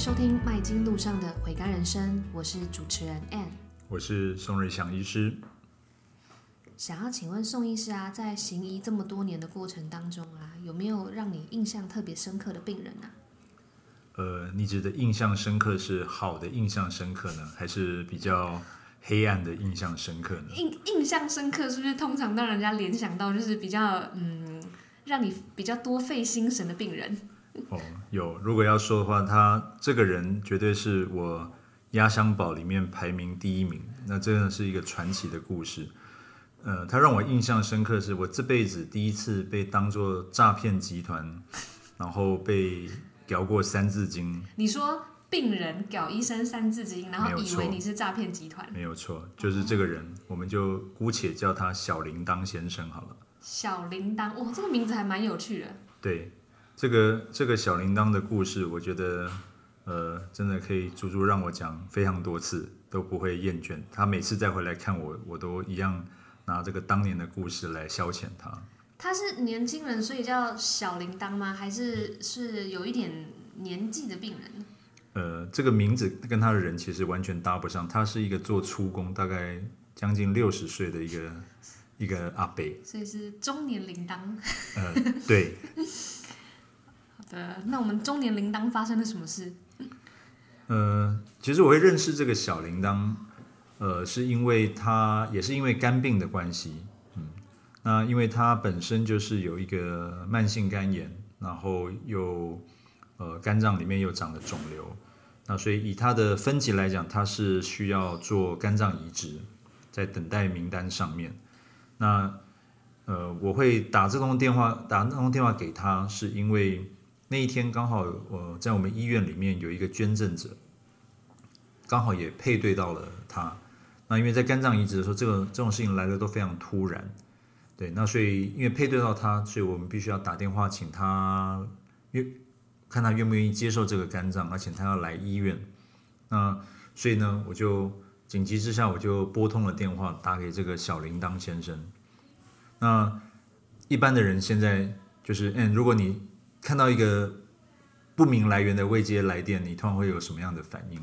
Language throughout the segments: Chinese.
收听麦金路上的回甘人生，我是主持人 Ann，我是宋瑞祥医师。想要请问宋医师啊，在行医这么多年的过程当中啊，有没有让你印象特别深刻的病人啊？呃，你指的印象深刻是好的印象深刻呢，还是比较黑暗的印象深刻呢？印印象深刻是不是通常让人家联想到就是比较嗯，让你比较多费心神的病人？哦，有。如果要说的话，他这个人绝对是我压箱宝里面排名第一名。那真的是一个传奇的故事。呃，他让我印象深刻，是我这辈子第一次被当做诈骗集团，然后被屌过三字经。你说病人屌医生三字经，然后以为你是诈骗集团？没有错，就是这个人，我们就姑且叫他小铃铛先生好了。小铃铛，哇，这个名字还蛮有趣的。对。这个这个小铃铛的故事，我觉得，呃，真的可以足足让我讲非常多次都不会厌倦。他每次再回来看我，我都一样拿这个当年的故事来消遣他。他是年轻人，所以叫小铃铛吗？还是是有一点年纪的病人？呃，这个名字跟他的人其实完全搭不上。他是一个做粗工，大概将近六十岁的一个一个阿伯，所以是中年铃铛。呃，对。呃，那我们中年铃铛发生了什么事？呃，其实我会认识这个小铃铛，呃，是因为他也是因为肝病的关系，嗯，那因为他本身就是有一个慢性肝炎，然后又呃肝脏里面又长了肿瘤，那所以以他的分级来讲，他是需要做肝脏移植，在等待名单上面。那呃，我会打这通电话，打那通电话给他，是因为。那一天刚好，我在我们医院里面有一个捐赠者，刚好也配对到了他。那因为在肝脏移植的时候，这个这种事情来的都非常突然，对。那所以因为配对到他，所以我们必须要打电话请他愿看他愿不愿意接受这个肝脏，而且他要来医院。那所以呢，我就紧急之下我就拨通了电话，打给这个小铃铛先生。那一般的人现在就是，嗯，如果你看到一个不明来源的未接来电，你通常会有什么样的反应？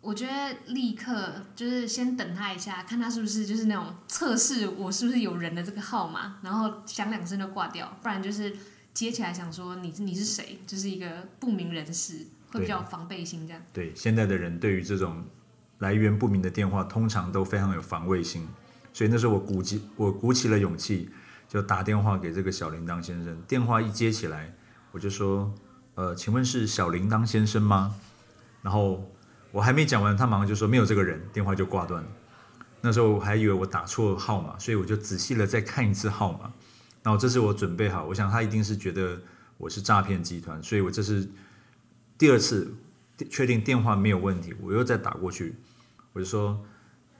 我觉得立刻就是先等他一下，看他是不是就是那种测试我是不是有人的这个号码，然后响两声就挂掉，不然就是接起来想说你你是谁，就是一个不明人士，会比较防备心这样。对，对，现在的人对于这种来源不明的电话，通常都非常有防卫心，所以那时候我鼓起我鼓起了勇气，就打电话给这个小铃铛先生，电话一接起来。我就说，呃，请问是小铃铛先生吗？然后我还没讲完，他马上就说没有这个人，电话就挂断了。那时候我还以为我打错号码，所以我就仔细的再看一次号码。然后这是我准备好，我想他一定是觉得我是诈骗集团，所以我这是第二次确定电话没有问题，我又再打过去。我就说，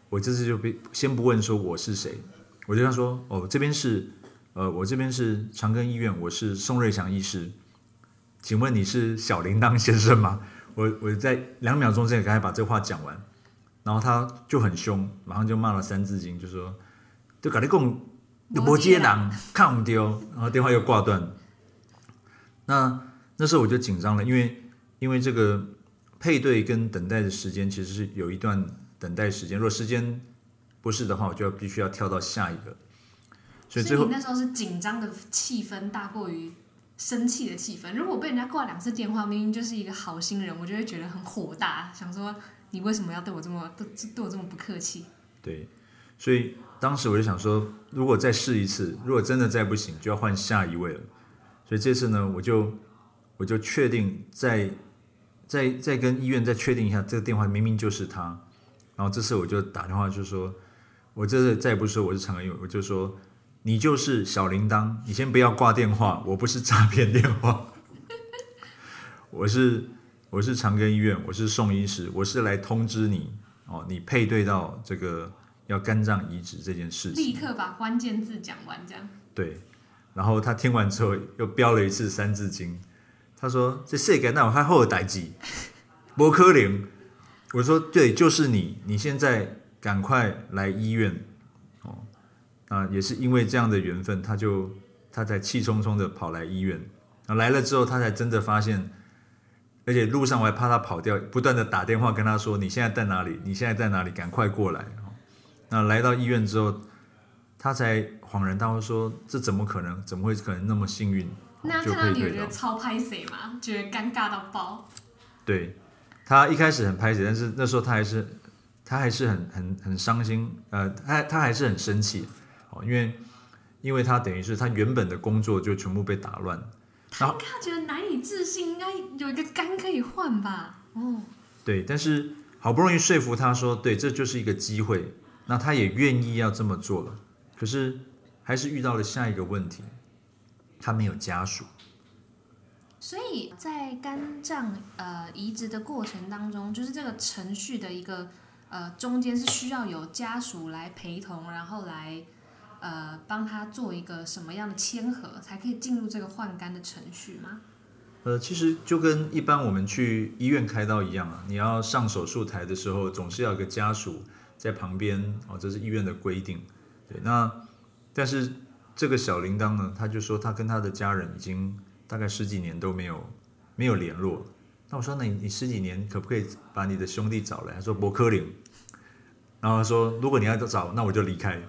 我这次就别先不问说我是谁，我就跟他说，哦，这边是，呃，我这边是长庚医院，我是宋瑞祥医师。请问你是小铃铛先生吗？我我在两秒钟之内赶快把这话讲完，然后他就很凶，马上就骂了三字经，就说：“就跟你讲，你不接人，看不丢。”然后电话又挂断。那那时候我就紧张了，因为因为这个配对跟等待的时间其实是有一段等待时间，如果时间不是的话，我就要必须要跳到下一个。所以最后，那时候是紧张的气氛大过于。生气的气氛。如果被人家挂两次电话，明明就是一个好心人，我就会觉得很火大，想说你为什么要对我这么对对我这么不客气？对，所以当时我就想说，如果再试一次，如果真的再不行，就要换下一位了。所以这次呢，我就我就确定再再再跟医院再确定一下，这个电话明明就是他。然后这次我就打电话就说，我这次再也不说我是长庚医院，我就说。你就是小铃铛，你先不要挂电话，我不是诈骗电话，我是我是长庚医院，我是宋医师，我是来通知你哦，你配对到这个要肝脏移植这件事情，立刻把关键字讲完，这样。对，然后他听完之后又飙了一次三字经，他说：“这世界那有还好代志，不可能。”我说：“对，就是你，你现在赶快来医院。”啊，也是因为这样的缘分，他就他才气冲冲的跑来医院。啊，来了之后，他才真的发现，而且路上我还怕他跑掉，不断的打电话跟他说：“你现在在哪里？你现在在哪里？赶快过来！”那来到医院之后，他才恍然大悟说：“这怎么可能？怎么会可能那么幸运？”那看到你觉得超拍谁吗？觉得尴尬到爆？对，他一开始很拍谁，但是那时候他还是他还是很很很伤心，呃，他他还是很生气哦，因为因为他等于是他原本的工作就全部被打乱。他应该觉得难以置信，应该有一个肝可以换吧？哦，对，但是好不容易说服他说，对，这就是一个机会，那他也愿意要这么做了。可是还是遇到了下一个问题，他没有家属。所以在肝脏呃移植的过程当中，就是这个程序的一个呃中间是需要有家属来陪同，然后来。呃，帮他做一个什么样的签核，才可以进入这个换肝的程序吗？呃，其实就跟一般我们去医院开刀一样啊，你要上手术台的时候，总是要有个家属在旁边哦，这是医院的规定。对，那但是这个小铃铛呢，他就说他跟他的家人已经大概十几年都没有没有联络。那我说，那你你十几年可不可以把你的兄弟找来？他说不可能。然后他说，如果你要找，那我就离开。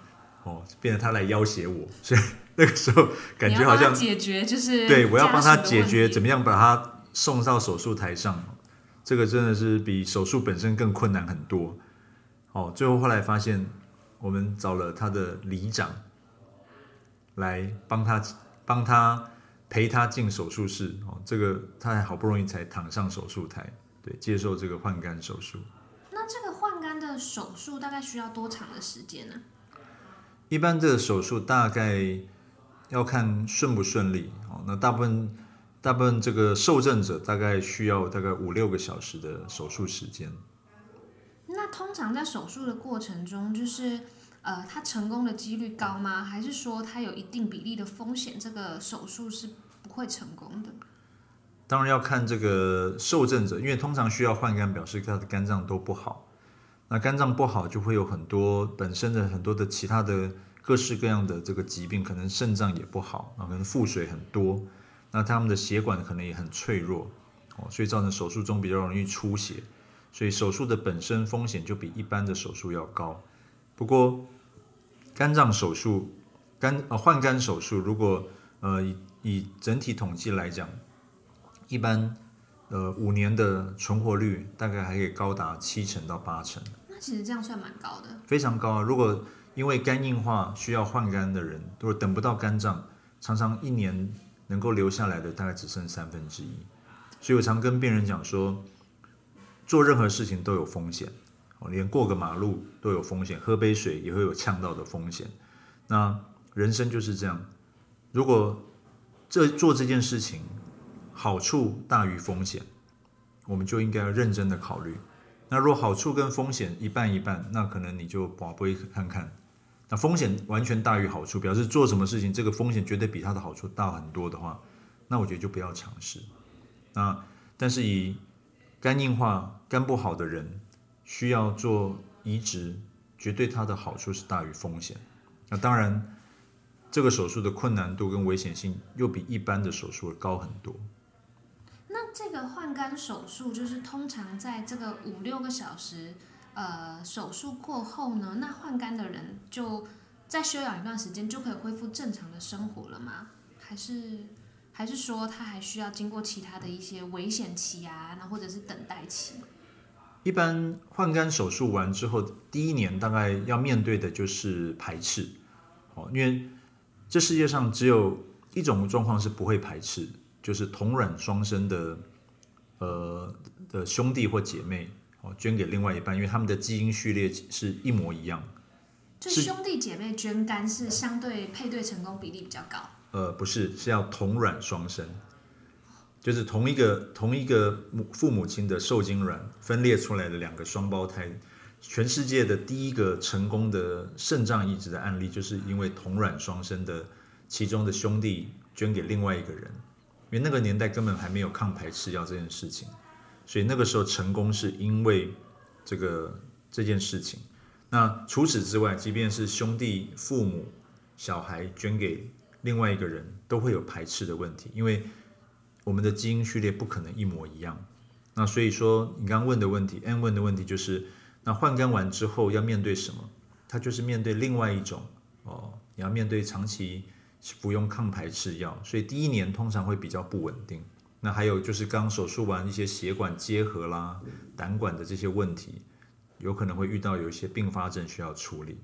哦，变成他来要挟我，所以那个时候感觉好像解决就是对，我要帮他解决怎么样把他送到手术台上，这个真的是比手术本身更困难很多。哦，最后后来发现，我们找了他的里长来帮他帮他陪他进手术室。哦，这个他还好不容易才躺上手术台，对，接受这个换肝手术。那这个换肝的手术大概需要多长的时间呢？一般这个手术大概要看顺不顺利哦。那大部分大部分这个受赠者大概需要大概五六个小时的手术时间。那通常在手术的过程中，就是呃，他成功的几率高吗？还是说他有一定比例的风险，这个手术是不会成功的？当然要看这个受赠者，因为通常需要换肝，表示他的肝脏都不好。那肝脏不好，就会有很多本身的很多的其他的各式各样的这个疾病，可能肾脏也不好啊，可能腹水很多，那他们的血管可能也很脆弱哦，所以造成手术中比较容易出血，所以手术的本身风险就比一般的手术要高。不过肝脏手术、肝呃换肝手术，如果呃以以整体统计来讲，一般呃五年的存活率大概还可以高达七成到八成。那其实这样算蛮高的，非常高啊！如果因为肝硬化需要换肝的人，如果等不到肝脏，常常一年能够留下来的大概只剩三分之一。所以我常跟病人讲说，做任何事情都有风险，哦，连过个马路都有风险，喝杯水也会有呛到的风险。那人生就是这样，如果这做这件事情好处大于风险，我们就应该要认真的考虑。那若好处跟风险一半一半，那可能你就把杯看看。那风险完全大于好处，表示做什么事情这个风险绝对比它的好处大很多的话，那我觉得就不要尝试。那但是以肝硬化、肝不好的人需要做移植，绝对它的好处是大于风险。那当然，这个手术的困难度跟危险性又比一般的手术高很多。这个换肝手术就是通常在这个五六个小时，呃，手术过后呢，那换肝的人就再休养一段时间就可以恢复正常的生活了吗？还是还是说他还需要经过其他的一些危险期啊，那或者是等待期？一般换肝手术完之后，第一年大概要面对的就是排斥，哦，因为这世界上只有一种状况是不会排斥。就是同卵双生的，呃的兄弟或姐妹哦，捐给另外一半，因为他们的基因序列是一模一样。就兄弟姐妹捐肝是相对配对成功比例比较高。呃，不是，是要同卵双生，就是同一个同一个母父母亲的受精卵分裂出来的两个双胞胎。全世界的第一个成功的肾脏移植的案例，就是因为同卵双生的其中的兄弟捐给另外一个人。因为那个年代根本还没有抗排斥药这件事情，所以那个时候成功是因为这个这件事情。那除此之外，即便是兄弟、父母、小孩捐给另外一个人，都会有排斥的问题，因为我们的基因序列不可能一模一样。那所以说，你刚刚问的问题，N 问的问题就是，那换肝完之后要面对什么？他就是面对另外一种哦，你要面对长期服用抗排斥药，所以第一年通常会比较不稳定。那还有就是刚手术完一些血管结合啦、胆管的这些问题，有可能会遇到有一些并发症需要处理。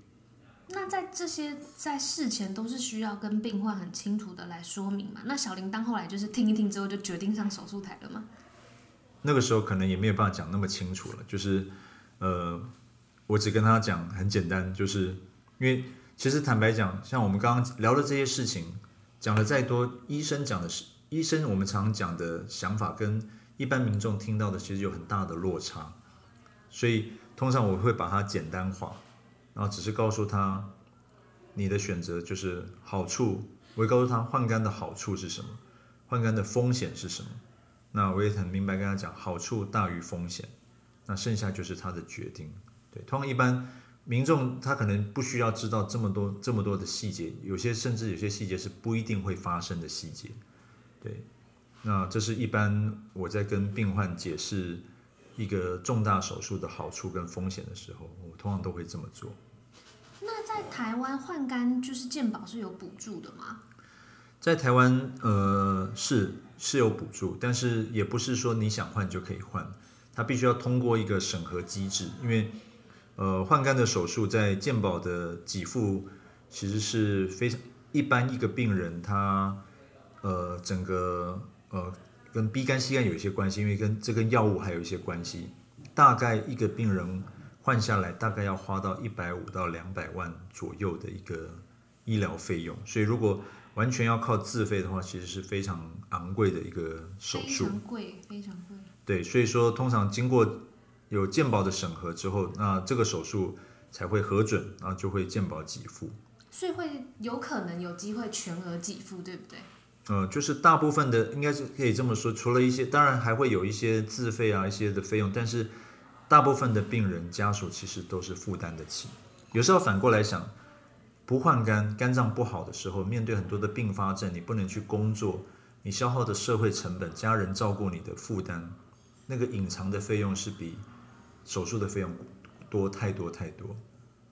那在这些在事前都是需要跟病患很清楚的来说明嘛？那小铃铛后来就是听一听之后就决定上手术台了吗？那个时候可能也没有办法讲那么清楚了，就是呃，我只跟他讲很简单，就是因为其实坦白讲，像我们刚刚聊的这些事情，讲的再多，医生讲的是医生我们常讲的想法跟一般民众听到的其实有很大的落差，所以通常我会把它简单化。然后只是告诉他，你的选择就是好处。我会告诉他换肝的好处是什么，换肝的风险是什么。那我也很明白跟他讲，好处大于风险。那剩下就是他的决定。对，通常一般民众他可能不需要知道这么多这么多的细节，有些甚至有些细节是不一定会发生的细节。对，那这是一般我在跟病患解释一个重大手术的好处跟风险的时候，我通常都会这么做。那在台湾换肝就是健保是有补助的吗？在台湾，呃，是是有补助，但是也不是说你想换就可以换，它必须要通过一个审核机制。因为，呃，换肝的手术在健保的给付其实是非常一般，一个病人他，呃，整个呃跟 B 肝、C 肝有一些关系，因为跟这跟药物还有一些关系，大概一个病人。换下来大概要花到一百五到两百万左右的一个医疗费用，所以如果完全要靠自费的话，其实是非常昂贵的一个手术。非常贵，非常贵。对，所以说通常经过有健保的审核之后，那这个手术才会核准，然后就会健保给付。所以会有可能有机会全额给付，对不对？呃，就是大部分的应该是可以这么说，除了一些，当然还会有一些自费啊一些的费用，但是。大部分的病人家属其实都是负担得起，有时候反过来想，不换肝，肝脏不好的时候，面对很多的并发症，你不能去工作，你消耗的社会成本、家人照顾你的负担，那个隐藏的费用是比手术的费用多太多太多。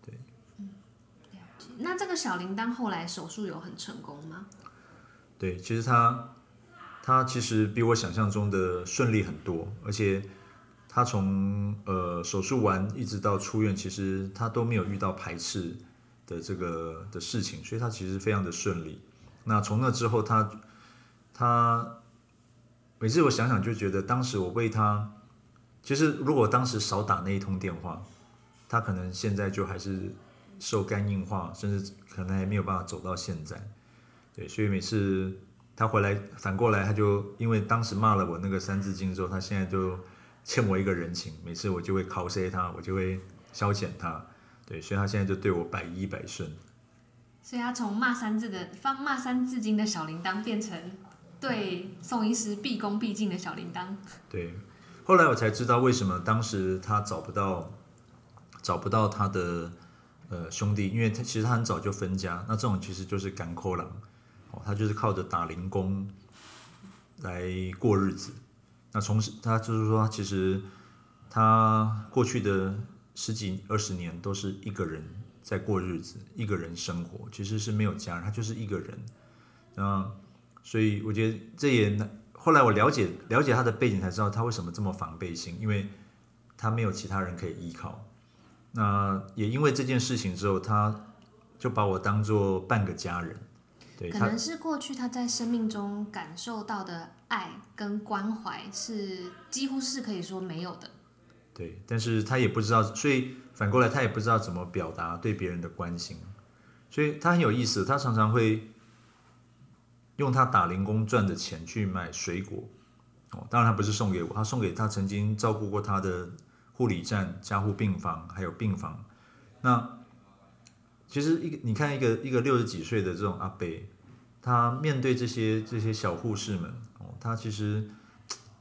对，嗯。那这个小铃铛后来手术有很成功吗？对，其实他他其实比我想象中的顺利很多，而且。他从呃手术完一直到出院，其实他都没有遇到排斥的这个的事情，所以他其实非常的顺利。那从那之后他，他他每次我想想就觉得，当时我为他，其实如果当时少打那一通电话，他可能现在就还是受肝硬化，甚至可能还没有办法走到现在。对，所以每次他回来，反过来他就因为当时骂了我那个三字经之后，他现在就。欠我一个人情，每次我就会考 C 他，我就会消遣他，对，所以他现在就对我百依百顺。所以他从骂三字的方骂三字经的小铃铛，变成对宋医师毕恭毕敬的小铃铛。对，后来我才知道为什么当时他找不到找不到他的呃兄弟，因为他其实他很早就分家，那这种其实就是甘苦郎哦，他就是靠着打零工来过日子。那从他就是说，其实他过去的十几二十年都是一个人在过日子，一个人生活，其实是没有家，他就是一个人。那所以我觉得这也后来我了解了解他的背景，才知道他为什么这么防备心，因为他没有其他人可以依靠。那也因为这件事情之后，他就把我当做半个家人。对，可能是过去他在生命中感受到的爱跟关怀是几乎是可以说没有的。对，但是他也不知道，所以反过来他也不知道怎么表达对别人的关心，所以他很有意思，他常常会用他打零工赚的钱去买水果。哦，当然他不是送给我，他送给他曾经照顾过他的护理站、加护病房还有病房。那。其实一个你看一个一个六十几岁的这种阿伯，他面对这些这些小护士们哦，他其实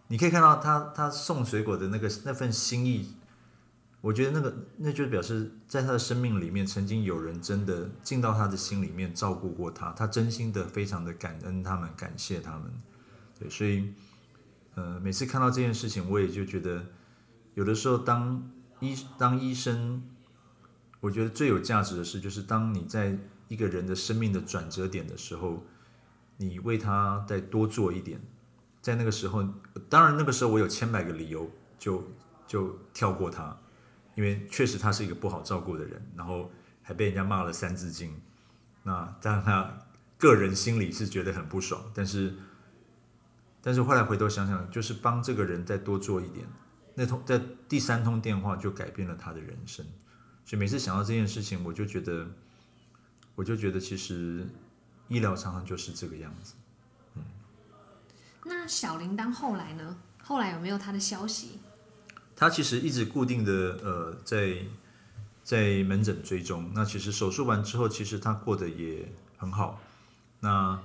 你可以看到他他送水果的那个那份心意，我觉得那个那就表示在他的生命里面曾经有人真的进到他的心里面照顾过他，他真心的非常的感恩他们，感谢他们。对，所以呃，每次看到这件事情，我也就觉得，有的时候当医当医生，我觉得最有价值的事，就是当你在一个人的生命的转折点的时候，你为他再多做一点。在那个时候，当然那个时候我有千百个理由就就跳过他，因为确实他是一个不好照顾的人，然后还被人家骂了三字经。那当然他个人心里是觉得很不爽，但是。但是后来回头想想，就是帮这个人再多做一点，那通在第三通电话就改变了他的人生。所以每次想到这件事情，我就觉得，我就觉得其实医疗常常就是这个样子。嗯。那小铃铛后来呢？后来有没有他的消息？他其实一直固定的呃在在门诊追踪。那其实手术完之后，其实他过得也很好。那。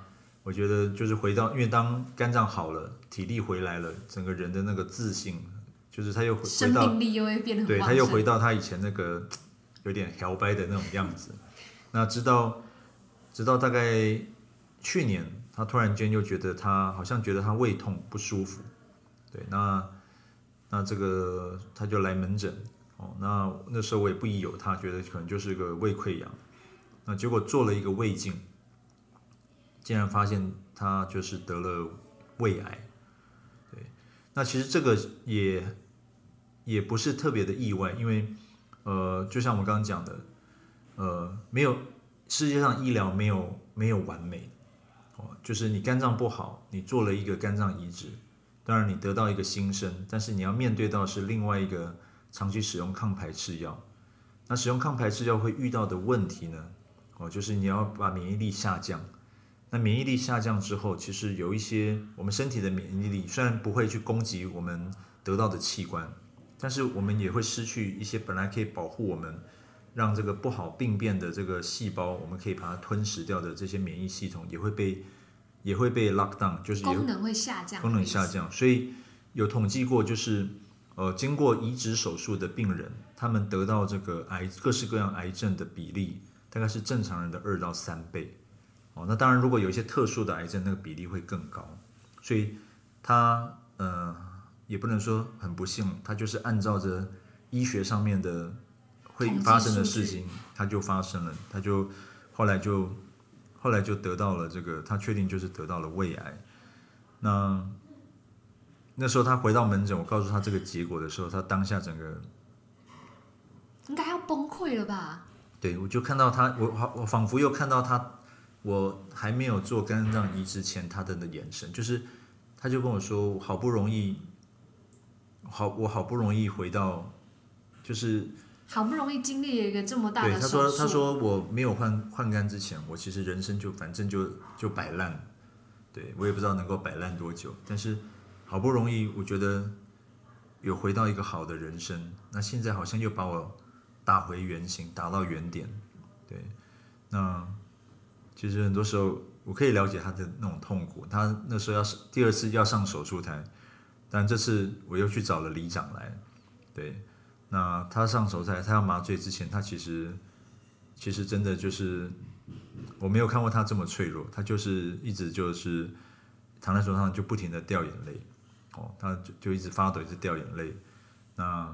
我觉得就是回到，因为当肝脏好了，体力回来了，整个人的那个自信，就是他又回到，生命力又会变得很旺盛。对，他又回到他以前那个有点摇摆的那种样子。那直到直到大概去年，他突然间又觉得他好像觉得他胃痛不舒服。对，那那这个他就来门诊哦。那那时候我也不疑有他，觉得可能就是个胃溃疡。那结果做了一个胃镜。竟然发现他就是得了胃癌，对，那其实这个也也不是特别的意外，因为呃，就像我刚刚讲的，呃，没有世界上医疗没有没有完美哦，就是你肝脏不好，你做了一个肝脏移植，当然你得到一个新生，但是你要面对到是另外一个长期使用抗排斥药，那使用抗排斥药会遇到的问题呢，哦，就是你要把免疫力下降。那免疫力下降之后，其实有一些我们身体的免疫力虽然不会去攻击我们得到的器官，但是我们也会失去一些本来可以保护我们，让这个不好病变的这个细胞，我们可以把它吞噬掉的这些免疫系统也会被也会被 lock down，就是功能会下降，功能下降。所以有统计过，就是呃经过移植手术的病人，他们得到这个癌各式各样癌症的比例，大概是正常人的二到三倍。哦，那当然，如果有一些特殊的癌症，那个比例会更高。所以他呃，也不能说很不幸，他就是按照着医学上面的会发生的事情，他就发生了，他就后来就后来就得到了这个，他确定就是得到了胃癌。那那时候他回到门诊，我告诉他这个结果的时候，他当下整个应该要崩溃了吧？对，我就看到他，我我仿佛又看到他。我还没有做肝脏移植前，他的的眼神就是，他就跟我说，好不容易，好，我好不容易回到，就是好不容易经历了一个这么大的手术。对，他说，他说我没有换换肝之前，我其实人生就反正就就摆烂，对，我也不知道能够摆烂多久，但是好不容易，我觉得有回到一个好的人生，那现在好像又把我打回原形，打到原点，对，那。其实很多时候，我可以了解他的那种痛苦。他那时候要是第二次要上手术台，但这次我又去找了里长来。对，那他上手术台，他要麻醉之前，他其实其实真的就是我没有看过他这么脆弱。他就是一直就是躺在床上就不停的掉眼泪，哦，他就就一直发抖，一直掉眼泪。那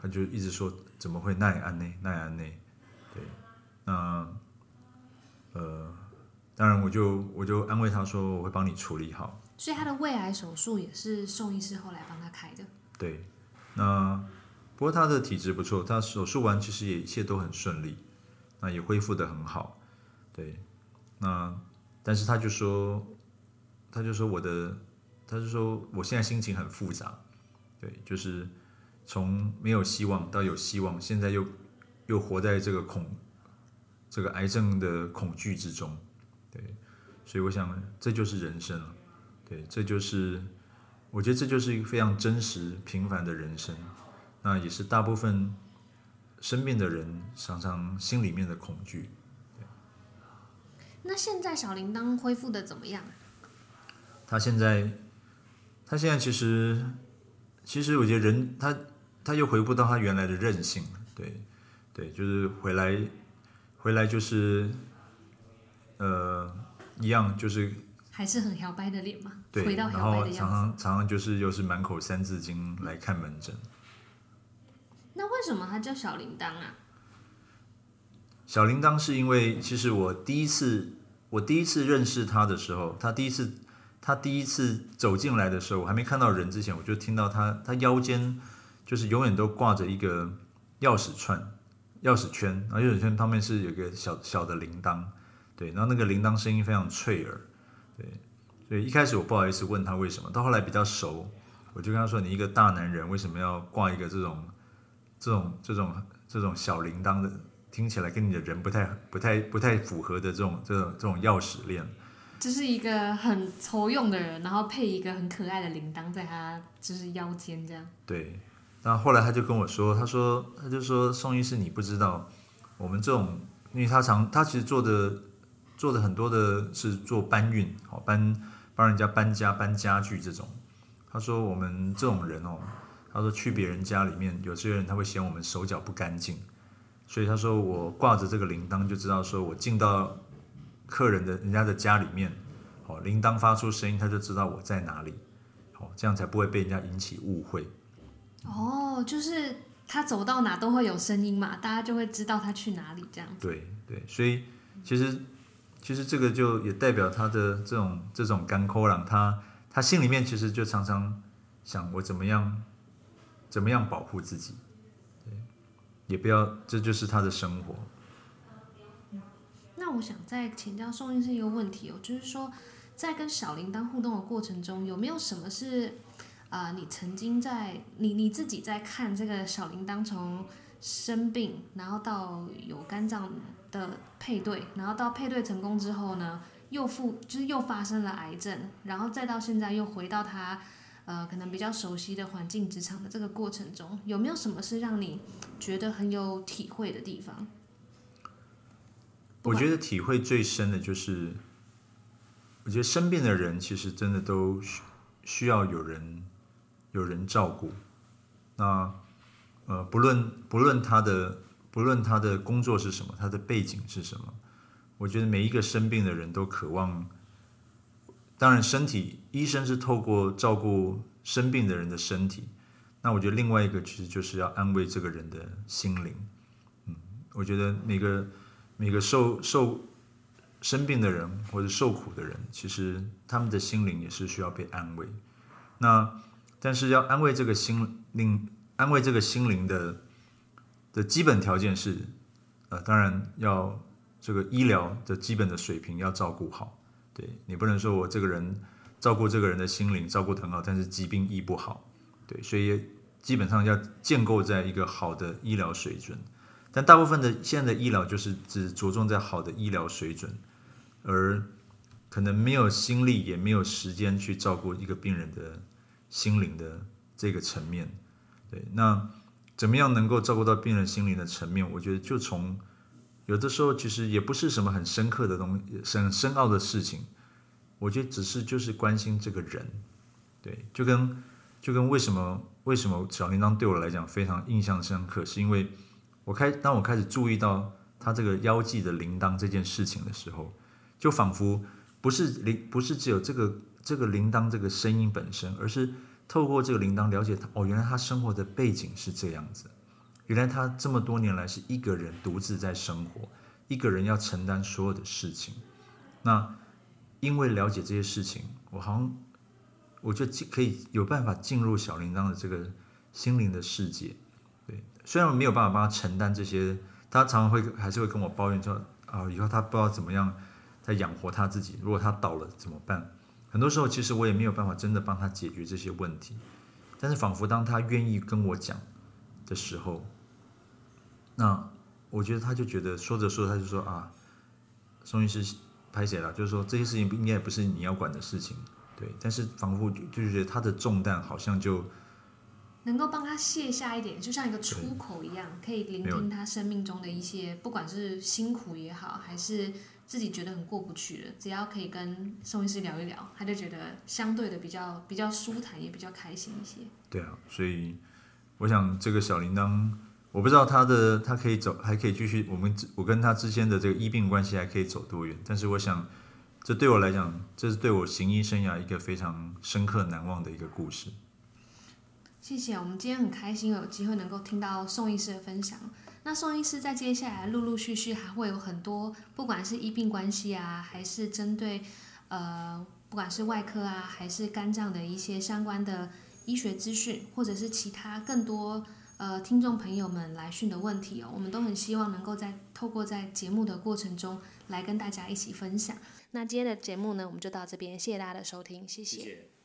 他就一直说怎么会奈安呢奈安呢？对，那。呃，当然，我就我就安慰他说，我会帮你处理好。所以他的胃癌手术也是宋医师后来帮他开的。对，那不过他的体质不错，他手术完其实也一切都很顺利，那也恢复得很好。对，那但是他就说，他就说我的，他就说我现在心情很复杂。对，就是从没有希望到有希望，现在又又活在这个恐。这个癌症的恐惧之中，对，所以我想这就是人生，对，这就是我觉得这就是一个非常真实平凡的人生，那也是大部分生病的人常常心里面的恐惧。那现在小铃铛恢复的怎么样？他现在，他现在其实，其实我觉得人他他又回不到他原来的韧性，对，对，就是回来。回来就是，呃，一样就是还是很摇摆的脸嘛，对，回到摇摆的样子。然后常常常常就是又是满口三字经来看门诊。为什么他叫小铃铛啊？小铃铛是因为其实我第一次我第一次认识他的时候，他第一次他第一次走进来的时候，我还没看到人之前，我就听到他他腰间就是永远都挂着一个钥匙串、钥匙圈，然后钥匙圈旁边是有一个小小的铃铛，对，然后那个铃铛声音非常脆耳，对，所以一开始我不好意思问他为什么，到后来比较熟，我就跟他说：“你一个大男人为什么要挂一个这种？”这种这种这种小铃铛的，听起来跟你的人不太不太不太符合的这种这种这种钥匙链，就是一个很粗用的人，然后配一个很可爱的铃铛在他就是腰间这样。对，然后后来他就跟我说，他说他就说宋医师你不知道，我们这种，因为他常他其实做的做的很多的是做搬运，好搬帮人家搬家搬家具这种，他说我们这种人哦。他说去别人家里面，有些人他会嫌我们手脚不干净，所以他说我挂着这个铃铛就知道说我进到客人的人家的家里面，哦，铃铛发出声音他就知道我在哪里，哦，这样才不会被人家引起误会。哦，就是他走到哪都会有声音嘛，大家就会知道他去哪里这样。对对，所以其实其实这个就也代表他的这种这种甘苦郎，他他心里面其实就常常想我怎么样。怎么样保护自己？对，也不要，这就是他的生活。那我想再请教宋医生一个问题哦，就是说，在跟小铃铛互动的过程中，有没有什么是啊、你曾经在你你自己在看这个小铃铛从生病，然后到有肝脏的配对，然后到配对成功之后呢，又复就是又发生了癌症，然后再到现在又回到他。呃，可能比较熟悉的环境职场的这个过程中，有没有什么是让你觉得很有体会的地方？我觉得体会最深的就是，我觉得生病的人其实真的都需需要有人有人照顾。那呃，不论不论他的不论他的工作是什么，他的背景是什么，我觉得每一个生病的人都渴望。当然，身体医生是透过照顾生病的人的身体，那我觉得另外一个其实就是要安慰这个人的心灵。嗯，我觉得每个每个受受生病的人或者受苦的人，其实他们的心灵也是需要被安慰。那但是要安慰这个心灵，安慰这个心灵的的基本条件是，呃，当然要这个医疗的基本的水平要照顾好。对，你不能说我这个人照顾这个人的心灵照顾得很好，但是疾病医不好。对，所以基本上要建构在一个好的医疗水准。但大部分的现在的医疗就是只着重在好的医疗水准，而可能没有心力也没有时间去照顾一个病人的心灵的这个层面。对，那怎么样能够照顾到病人心灵的层面？我觉得就从有的时候其实也不是什么很深刻的东西，很深奥的事情。我觉得只是就是关心这个人，对，就跟就跟为什么为什么小铃铛对我来讲非常印象深刻，是因为我开当我开始注意到他这个腰际的铃铛这件事情的时候，就仿佛不是铃不是只有这个这个铃铛这个声音本身，而是透过这个铃铛了解他哦，原来他生活的背景是这样子。原来他这么多年来是一个人独自在生活，一个人要承担所有的事情。那因为了解这些事情，我好像我就可以有办法进入小铃铛的这个心灵的世界。对，虽然我没有办法帮他承担这些，他常常会还是会跟我抱怨说啊，以后他不知道怎么样在养活他自己，如果他倒了怎么办？很多时候其实我也没有办法真的帮他解决这些问题。但是仿佛当他愿意跟我讲的时候，那我觉得他就觉得说着说着他就说啊，宋医师拍写了，就是说这些事情应该也不是你要管的事情，对。但是仿佛就是觉得他的重担好像就能够帮他卸下一点，就像一个出口一样，可以聆听他生命中的一些，不管是辛苦也好，还是自己觉得很过不去的，只要可以跟宋医师聊一聊，他就觉得相对的比较比较舒坦，也比较开心一些。对啊，所以我想这个小铃铛。我不知道他的他可以走，还可以继续。我们我跟他之间的这个医病关系还可以走多远？但是我想，这对我来讲，这是对我行医生涯一个非常深刻难忘的一个故事。谢谢，我们今天很开心有机会能够听到宋医师的分享。那宋医师在接下来陆陆续续还会有很多，不管是医病关系啊，还是针对呃，不管是外科啊，还是肝脏的一些相关的医学资讯，或者是其他更多呃听众朋友们来讯的问题哦，我们都很希望能够在透过在节目的过程中来跟大家一起分享。那今天的节目呢，我们就到这边，谢谢大家的收听，谢谢。